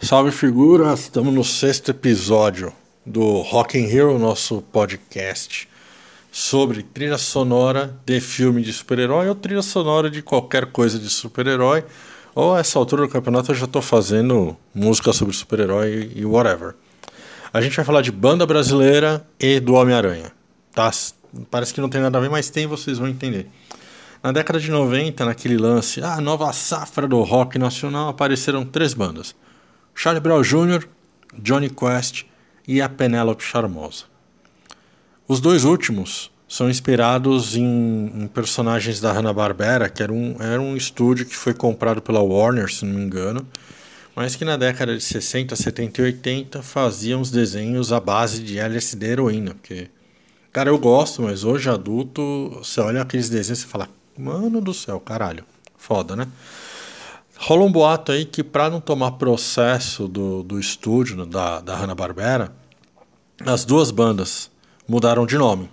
Salve figuras, estamos no sexto episódio do Rock in nosso podcast sobre trilha sonora de filme de super-herói ou trilha sonora de qualquer coisa de super-herói. Ou a essa altura do campeonato eu já estou fazendo música sobre super-herói e whatever. A gente vai falar de banda brasileira e do Homem-Aranha. Tá? Parece que não tem nada a ver, mas tem, vocês vão entender. Na década de 90, naquele lance, a ah, nova safra do rock nacional, apareceram três bandas. Charlie Brown Jr., Johnny Quest e a Penélope Charmosa. Os dois últimos são inspirados em, em personagens da Hanna-Barbera, que era um, era um estúdio que foi comprado pela Warner, se não me engano, mas que na década de 60, 70 e 80 fazia uns desenhos à base de LSD heroína, porque, cara, eu gosto, mas hoje adulto, você olha aqueles desenhos e fala, mano do céu, caralho, foda, né? Rola um boato aí que para não tomar processo do, do estúdio da, da Hanna-Barbera, as duas bandas mudaram de nome.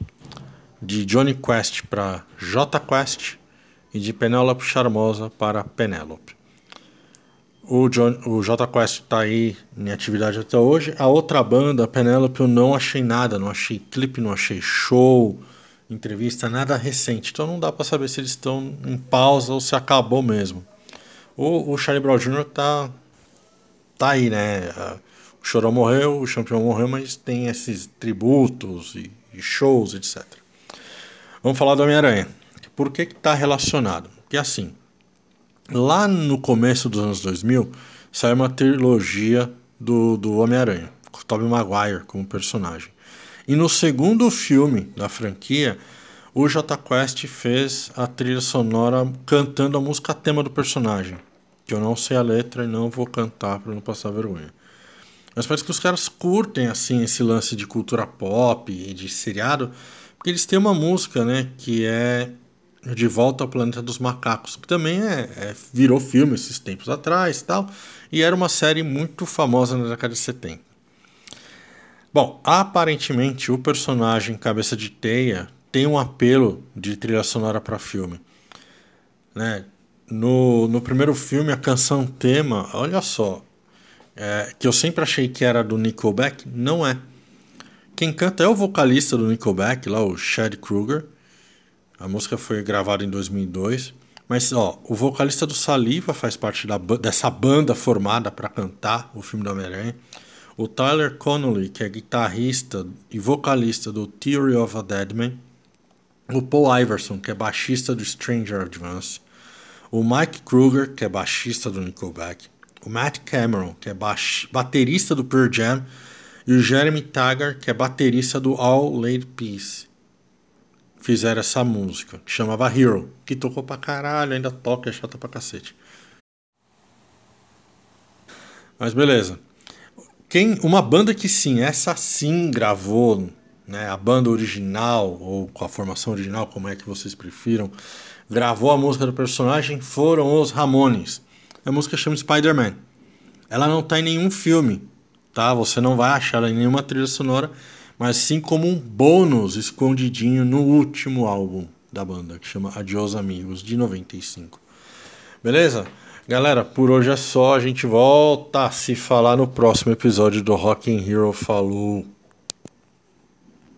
De Johnny Quest para J Quest e de Penélope Charmosa para Penélope. O, o J Quest está aí em atividade até hoje. A outra banda, Penélope, eu não achei nada, não achei clipe, não achei show, entrevista, nada recente. Então não dá para saber se eles estão em pausa ou se acabou mesmo. O, o Charlie Brown Jr. tá, tá aí, né? O Chorão morreu, o Champion morreu, mas tem esses tributos e, e shows, etc. Vamos falar do Homem-Aranha. Por que está relacionado? Porque assim, lá no começo dos anos 2000, saiu uma trilogia do, do Homem-Aranha, com o Tobey Maguire como personagem. E no segundo filme da franquia, o J Quest fez a trilha sonora cantando a música tema do personagem. Que eu não sei a letra e não vou cantar para não passar vergonha. Mas parece que os caras curtem assim esse lance de cultura pop e de seriado, porque eles têm uma música, né, que é De Volta ao Planeta dos Macacos, que também é, é virou filme esses tempos atrás, tal, e era uma série muito famosa na década de 70. Bom, aparentemente o personagem Cabeça de Teia tem um apelo de trilha sonora para filme. Né? No, no primeiro filme, a canção tema, olha só, é, que eu sempre achei que era do Nickelback, não é. Quem canta é o vocalista do Nickelback, lá o Chad Kruger. A música foi gravada em 2002. Mas ó, o vocalista do Saliva faz parte da, dessa banda formada para cantar o filme do Homem-Aranha. O Tyler Connolly, que é guitarrista e vocalista do Theory of a Deadman o Paul Iverson, que é baixista do Stranger Advance, o Mike Kruger, que é baixista do Nickelback, o Matt Cameron, que é baterista do Pearl Jam, e o Jeremy Taggart, que é baterista do All Laid Peace. Fizeram essa música, que chamava Hero, que tocou pra caralho, ainda toca, é chata pra cacete. Mas beleza. Quem, uma banda que sim, essa sim gravou né, a banda original, ou com a formação original, como é que vocês prefiram, gravou a música do personagem foram os Ramones. A música chama Spider-Man. Ela não está em nenhum filme, tá? Você não vai achar em nenhuma trilha sonora, mas sim como um bônus escondidinho no último álbum da banda, que chama Adios Amigos, de 95. Beleza? Galera, por hoje é só. A gente volta a se falar no próximo episódio do Rock in Hero. Falou!